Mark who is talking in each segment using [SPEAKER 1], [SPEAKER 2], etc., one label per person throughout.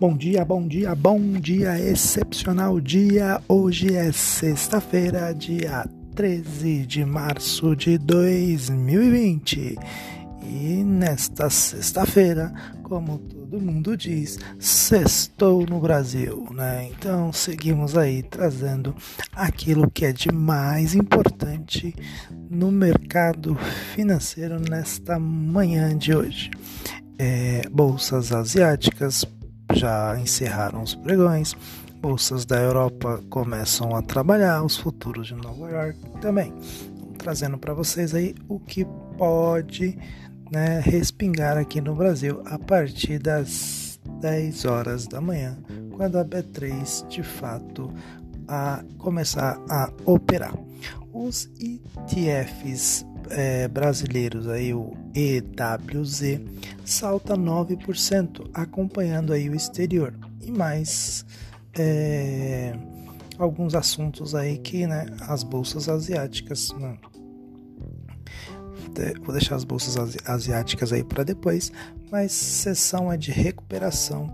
[SPEAKER 1] Bom dia, bom dia, bom dia, excepcional dia. Hoje é sexta-feira, dia 13 de março de 2020. E nesta sexta-feira, como todo mundo diz, sextou no Brasil, né? Então seguimos aí trazendo aquilo que é de mais importante no mercado financeiro nesta manhã de hoje. É, bolsas asiáticas já encerraram os pregões, bolsas da Europa começam a trabalhar, os futuros de Nova York também. Trazendo para vocês aí o que pode né, respingar aqui no Brasil a partir das 10 horas da manhã, quando a B3 de fato a começar a operar. Os ETFs é, brasileiros, aí o EWZ, salta 9%, acompanhando aí o exterior. E mais é, alguns assuntos aí que né, as bolsas asiáticas. Né, vou deixar as bolsas asiáticas aí para depois, mas sessão é de recuperação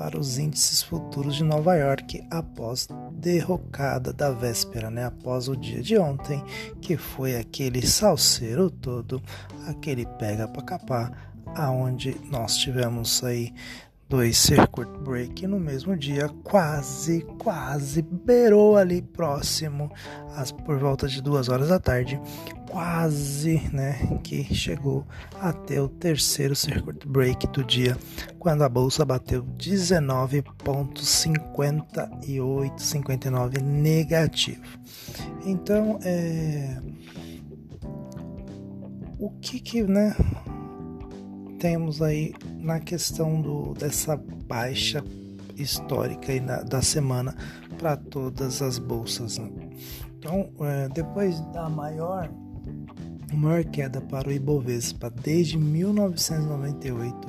[SPEAKER 1] para os índices futuros de Nova York após derrocada da véspera, né? após o dia de ontem, que foi aquele salseiro todo, aquele pega para capar, aonde nós tivemos aí dois circuit break no mesmo dia, quase, quase beirou ali próximo, às, por volta de duas horas da tarde, quase, né, que chegou até o terceiro circuit break do dia, quando a bolsa bateu 19,58, 59 negativo. Então, é, o que que, né, temos aí na questão do, dessa baixa histórica aí na, da semana para todas as bolsas. Né? Então, é, depois da maior, maior queda para o Ibovespa desde 1998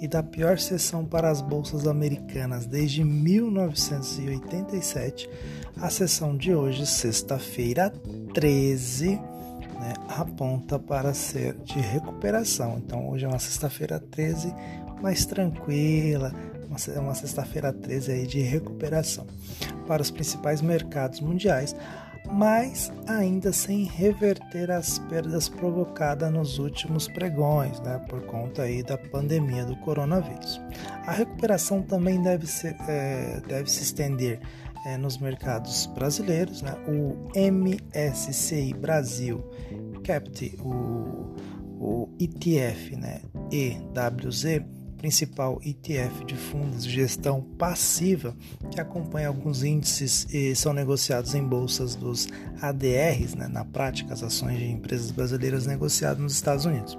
[SPEAKER 1] e da pior sessão para as bolsas americanas desde 1987, a sessão de hoje, sexta-feira 13, né, aponta para ser de recuperação. Então hoje é uma sexta-feira 13 mais tranquila, uma, sexta-feira 13 aí de recuperação para os principais mercados mundiais, mas ainda sem reverter as perdas provocadas nos últimos pregões, né, por conta aí da pandemia do coronavírus. A recuperação também deve, ser, é, deve se estender é, nos mercados brasileiros, né? o MSCI Brasil Capt, o, o ETF né? EWZ, principal ETF de fundos de gestão passiva que acompanha alguns índices e são negociados em bolsas dos ADRs, né? na prática as ações de empresas brasileiras negociadas nos Estados Unidos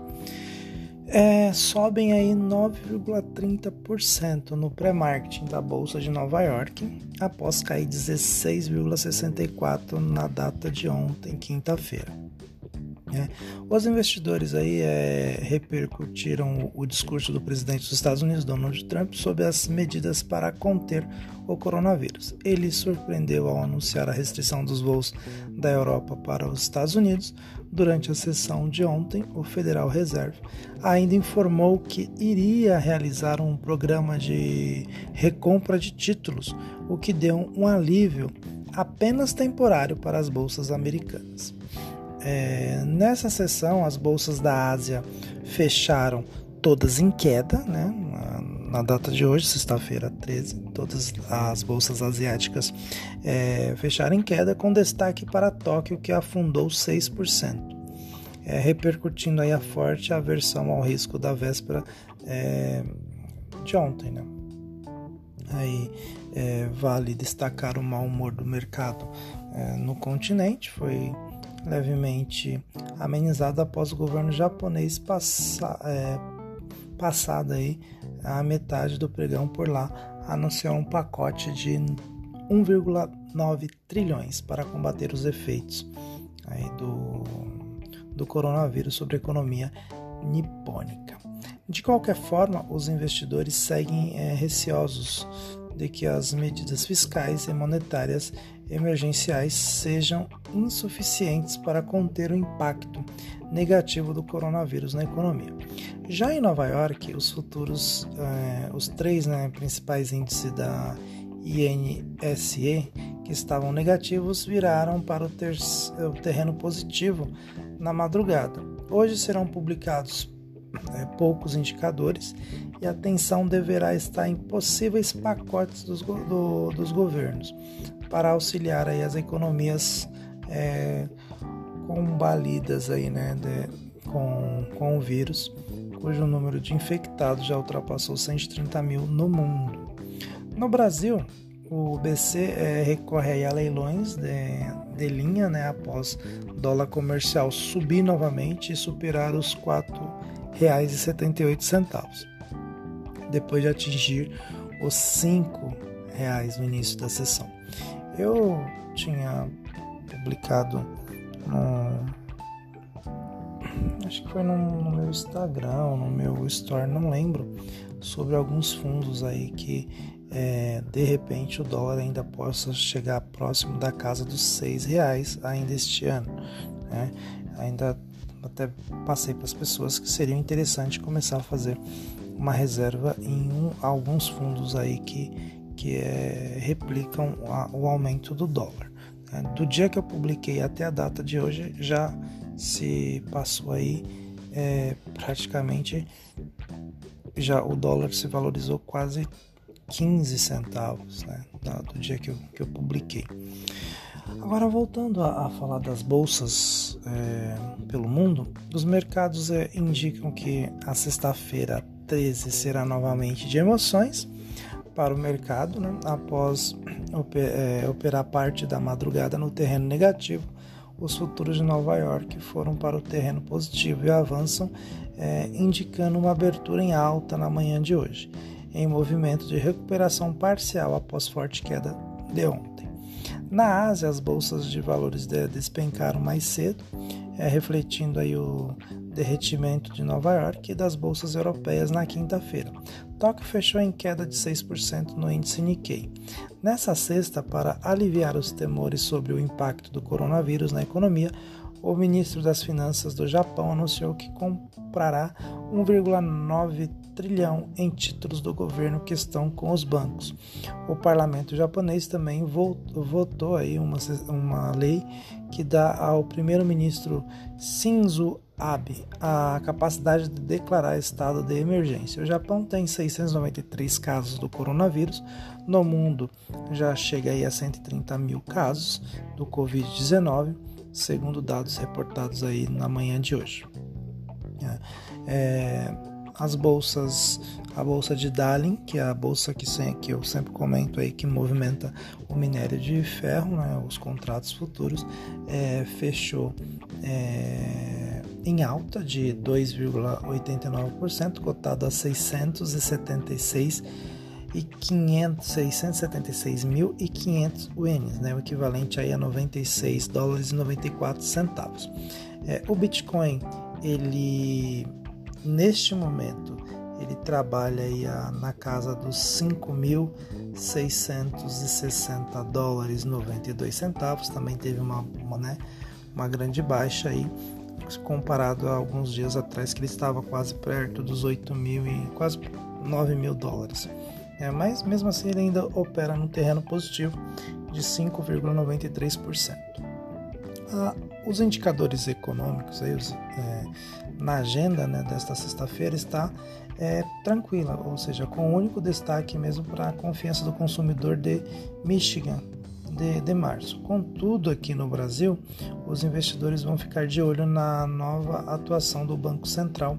[SPEAKER 1] é, sobem aí 9,30% no pré-marketing da Bolsa de Nova York, após cair 16,64% na data de ontem, quinta-feira. É. Os investidores aí é, repercutiram o, o, discurso do presidente dos Estados Unidos, Donald Trump, sobre as medidas para conter o coronavírus. Ele surpreendeu ao anunciar a restrição dos voos da Europa para os Estados Unidos. Durante a sessão de ontem, o Federal Reserve ainda informou que iria realizar um programa de recompra de títulos, o que deu um alívio apenas temporário para as bolsas americanas. É, nessa sessão, as bolsas da Ásia fecharam todas em queda, né? Na, data de hoje, sexta-feira 13, todas as bolsas asiáticas é, fecharam em queda, com destaque para Tóquio, que afundou 6%, é, repercutindo aí a forte aversão ao risco da véspera é, de ontem, né? Aí é, vale destacar o mau humor do mercado é, no continente, foi levemente amenizado após o governo japonês passar, é, passado aí a metade do pregão por lá anunciou um pacote de 1,9 trilhões para combater os efeitos aí do, do coronavírus sobre a economia nipônica. De qualquer forma, os investidores seguem é, receosos de que as medidas fiscais e monetárias emergenciais sejam insuficientes para conter o impacto negativo do coronavírus na economia. Já em Nova York, os futuros, eh, os três né, principais índices da INSE que estavam negativos viraram para o, o terreno positivo na madrugada. Hoje serão publicados é, poucos indicadores e a atenção deverá estar em possíveis pacotes dos, do, dos governos para auxiliar aí as economias é, combalidas aí, né, de, com, com o vírus, cujo número de infectados já ultrapassou 130 mil no mundo. No Brasil, o BC é, recorre a leilões de, de linha né, após dólar comercial subir novamente e superar os R$ 4,78, depois de atingir os R$ reais no início da sessão. Eu tinha publicado no. Acho que foi no, no meu Instagram, no meu Store, não lembro, sobre alguns fundos aí que é, de repente o dólar ainda possa chegar próximo da casa dos seis reais ainda este ano. Né? Ainda até passei para as pessoas que seria interessante começar a fazer uma reserva em um, alguns fundos aí que, que é, replicam a, o aumento do dólar. Né? Do dia que eu publiquei até a data de hoje já se passou aí é, praticamente já o dólar se valorizou quase 15 centavos né, do dia que eu, que eu publiquei. Agora, voltando a, a falar das bolsas é, pelo mundo, os mercados é, indicam que a sexta-feira 13 será novamente de emoções para o mercado, né, após é, operar parte da madrugada no terreno negativo. Os futuros de Nova York foram para o terreno positivo e avançam, é, indicando uma abertura em alta na manhã de hoje em movimento de recuperação parcial após forte queda de ontem. Na Ásia, as bolsas de valores despencaram mais cedo, é, refletindo aí o derretimento de Nova York e das bolsas europeias na quinta-feira. Tóquio fechou em queda de 6% no índice Nikkei. Nessa sexta, para aliviar os temores sobre o impacto do coronavírus na economia, o ministro das Finanças do Japão anunciou que comprará 1,9 trilhão em títulos do governo que estão com os bancos. O parlamento japonês também votou aí uma, uma lei que dá ao primeiro-ministro Shinzo Abe a capacidade de declarar estado de emergência. O Japão tem 693 casos do coronavírus, no mundo já chega aí a 130 mil casos do Covid-19 segundo dados reportados aí na manhã de hoje. É, é, as bolsas, a bolsa de Dalian, que é a bolsa que, que eu sempre comento aí que movimenta o minério de ferro, né, os contratos futuros, é, fechou é, em alta de 2,89%, cotado a 676 e 500, 676.500 ienes, né, o equivalente aí a 96 dólares e 94 centavos. É, o Bitcoin, ele neste momento, ele trabalha aí a, na casa dos 5.660 dólares e 92 centavos. Também teve uma, uma, né, uma grande baixa aí comparado a alguns dias atrás que ele estava quase perto dos 8 mil e quase 9 mil dólares. É, mas mesmo assim ele ainda opera no terreno positivo de 5,93%. Ah, os indicadores econômicos aí, os, é, na agenda né, desta sexta-feira está é, tranquila, ou seja, com o único destaque mesmo para a confiança do consumidor de Michigan de, de março. Contudo, aqui no Brasil, os investidores vão ficar de olho na nova atuação do Banco Central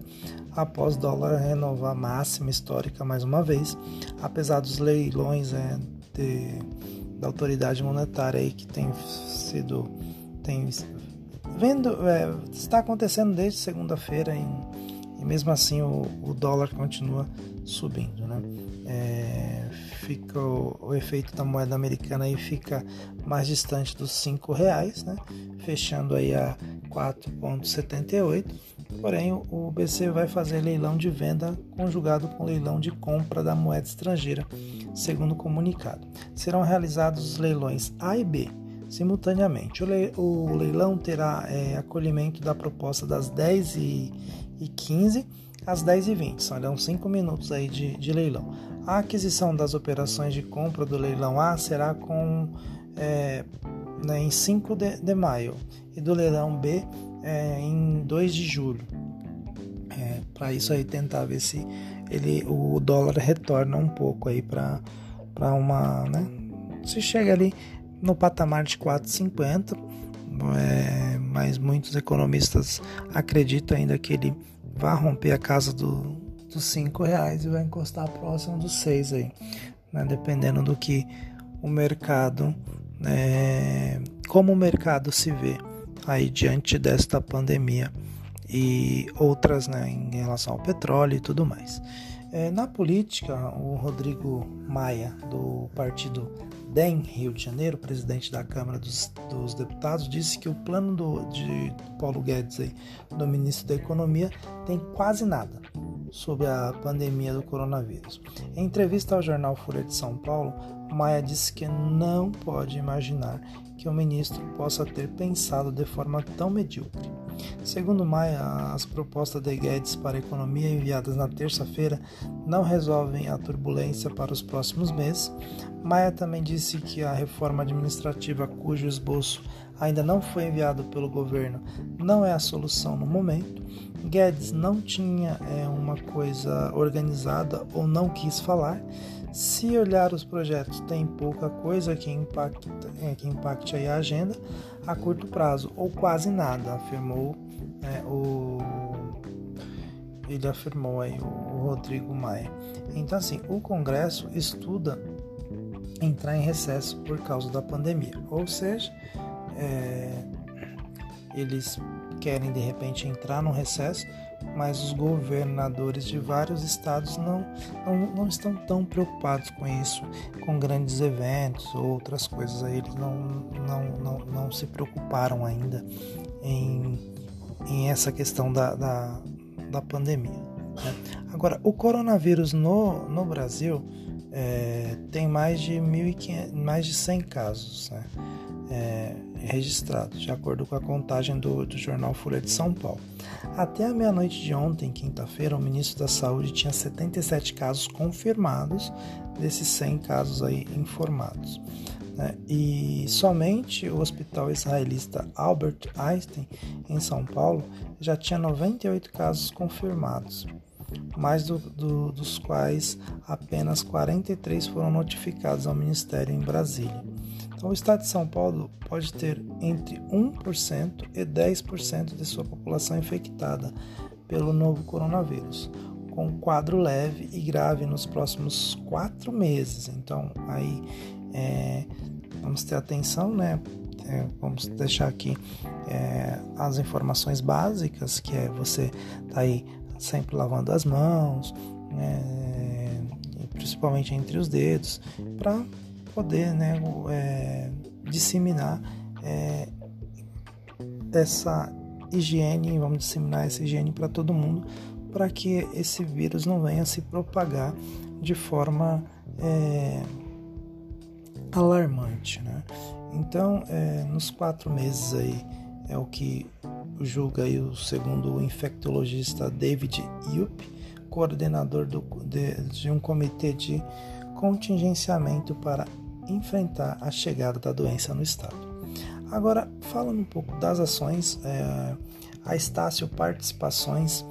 [SPEAKER 1] após dólar renovar máxima histórica mais uma vez, apesar dos leilões é, de, da autoridade monetária aí que tem sido tem vendo é, está acontecendo desde segunda-feira e mesmo assim o, o, dólar continua subindo, né? É, fica o, o, efeito da moeda americana aí fica mais distante dos cinco reais, né? Fechando aí a 4,78 Porém, o BC vai fazer leilão de venda conjugado com leilão de compra da moeda estrangeira, segundo o comunicado. Serão realizados os leilões A e B simultaneamente. O, leilão terá é, acolhimento da proposta das 10h15 às 10h20, serão 5 minutos aí de, de, leilão. A aquisição das operações de compra do leilão A será com, é, né, em 5 de, de, maio e do leilão B é, em 2 de julho. É, para isso aí tentar ver se ele, o dólar retorna um pouco aí para uma, né? Se chega ali no patamar de 4,50, é, mas muitos economistas acreditam ainda que ele vai romper a casa do, dos 5 reais e vai encostar próximo dos 6 aí, né? dependendo do que o mercado, é, como o mercado se vê aí diante desta pandemia e outras né, em relação ao petróleo e tudo mais. É, na política, o Rodrigo Maia, do partido DEM, Rio de Janeiro, presidente da Câmara dos, dos Deputados, disse que o plano do, de Paulo Guedes, aí, do ministro da Economia, tem quase nada sobre a pandemia do coronavírus. Em entrevista ao jornal Folha de São Paulo, Maia disse que não pode imaginar que o ministro possa ter pensado de forma tão medíocre. Segundo Maia, as propostas de Guedes para a economia enviadas na terça-feira não resolvem a turbulência para os próximos meses. Maia também disse que a reforma administrativa, cujo esboço ainda não foi enviado pelo governo, não é a solução no momento. Guedes não tinha é, uma coisa organizada ou não quis falar. Se olhar os projetos, tem pouca coisa que impacte, é, que impacte a agenda a curto prazo, ou quase nada, afirmou é, o ele afirmou aí o Rodrigo Maia. Então assim, o Congresso estuda entrar em recesso por causa da pandemia, ou seja, é, eles querem de repente entrar no recesso mas os governadores de vários estados não, não, não estão tão preocupados com isso, com grandes eventos ou outras coisas. Aí eles não, não, não, não se preocuparam ainda em, em essa questão da, da, da pandemia. Né? Agora, o coronavírus no, no Brasil é, tem mais de, 1.500, mais de 100 casos. Né? É, registrados, de acordo com a contagem do, do jornal Folha de São Paulo. Até a meia-noite de ontem, quinta-feira, o ministro da Saúde tinha 77 casos confirmados desses 100 casos aí informados. Né? E somente o hospital israelita Albert Einstein, em São Paulo, já tinha 98 casos confirmados, mais do, do, dos quais apenas 43 foram notificados ao Ministério em Brasília. Então, o estado de São Paulo pode ter entre 1% e 10% de sua população infectada pelo novo coronavírus, com quadro leve e grave nos próximos quatro meses. Então, aí é, vamos ter atenção, né? É, vamos deixar aqui é, as informações básicas, que é você tá aí sempre lavando as mãos, né, principalmente entre os dedos, para poder né, é, disseminar é, essa higiene, vamos disseminar essa higiene para todo mundo, para que esse vírus não venha se propagar de forma é, alarmante. Né? Então, é, nos quatro meses aí, é o que julga aí o segundo infectologista David Yupp, coordenador do, de, de um comitê de contingenciamento para enfrentar a chegada da doença no estado. Agora, falando um pouco das ações, é, a Estácio Participações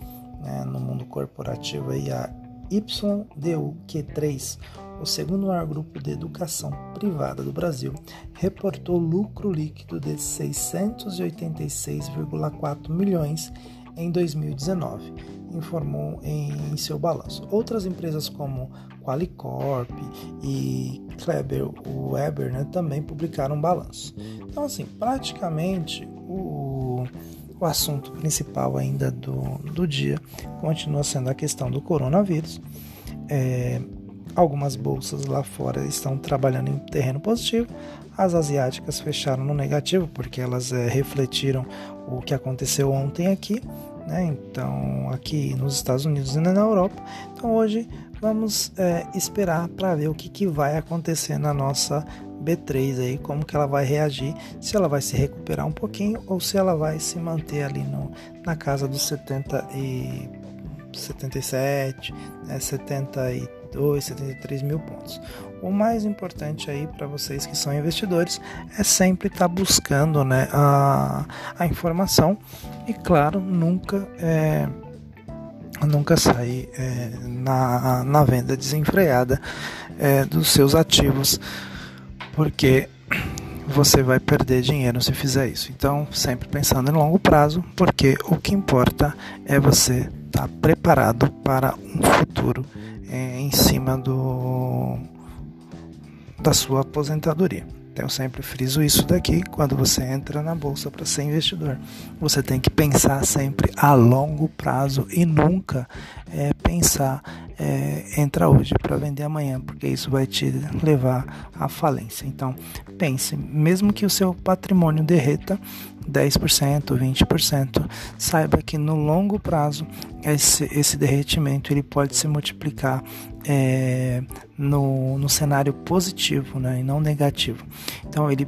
[SPEAKER 1] né, no mundo corporativo e a YDUQ3, o segundo maior grupo de educação privada do Brasil, reportou lucro líquido de 686,4 milhões em 2019, informou em seu balanço. Outras empresas como Qualicorp e Kleber Weber né, também publicaram um balanço. Então, assim, praticamente o, o assunto principal ainda do, do dia continua sendo a questão do coronavírus. É, algumas bolsas lá fora estão trabalhando em terreno positivo, as asiáticas fecharam no negativo porque elas é, refletiram o que aconteceu ontem aqui né? Então, aqui nos Estados Unidos e na Europa. Então, hoje vamos é, esperar para ver o que, que vai acontecer na nossa B3 aí, como que ela vai reagir, se ela vai se recuperar um pouquinho ou se ela vai se manter ali no, na casa dos 70 e 77, né, 72, 73 mil pontos. O mais importante aí para vocês que são investidores é sempre estar tá buscando né, a, a informação e, claro, nunca é, nunca sair é, na, na venda desenfreada é, dos seus ativos, porque você vai perder dinheiro se fizer isso. Então, sempre pensando em longo prazo, porque o que importa é você estar tá preparado para um futuro é, em cima do da sua aposentadoria. Então, eu sempre friso isso daqui quando você entra na bolsa para ser investidor. Você tem que pensar sempre a longo prazo e nunca é, pensar é, entra hoje para vender amanhã, porque isso vai te levar à falência. Então, pense, mesmo que o seu patrimônio derreta 10%, 20%, saiba que no longo prazo esse, esse derretimento ele pode se multiplicar é, no, no cenário positivo né, e não negativo. Então, ele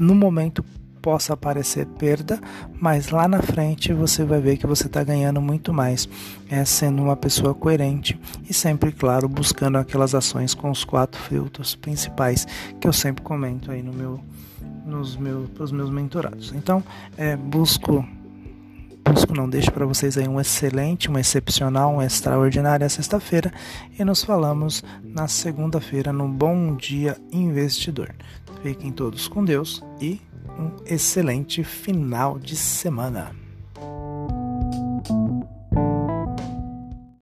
[SPEAKER 1] no momento possa aparecer perda, mas lá na frente você vai ver que você está ganhando muito mais, é, sendo uma pessoa coerente e sempre, claro, buscando aquelas ações com os quatro filtros principais que eu sempre comento aí no meu, nos meus, pros meus mentorados. Então, é, busco busco não deixo para vocês aí um excelente, um excepcional, um extraordinária sexta-feira e nos falamos na segunda-feira no Bom Dia Investidor. Fiquem todos com Deus e um excelente final de semana.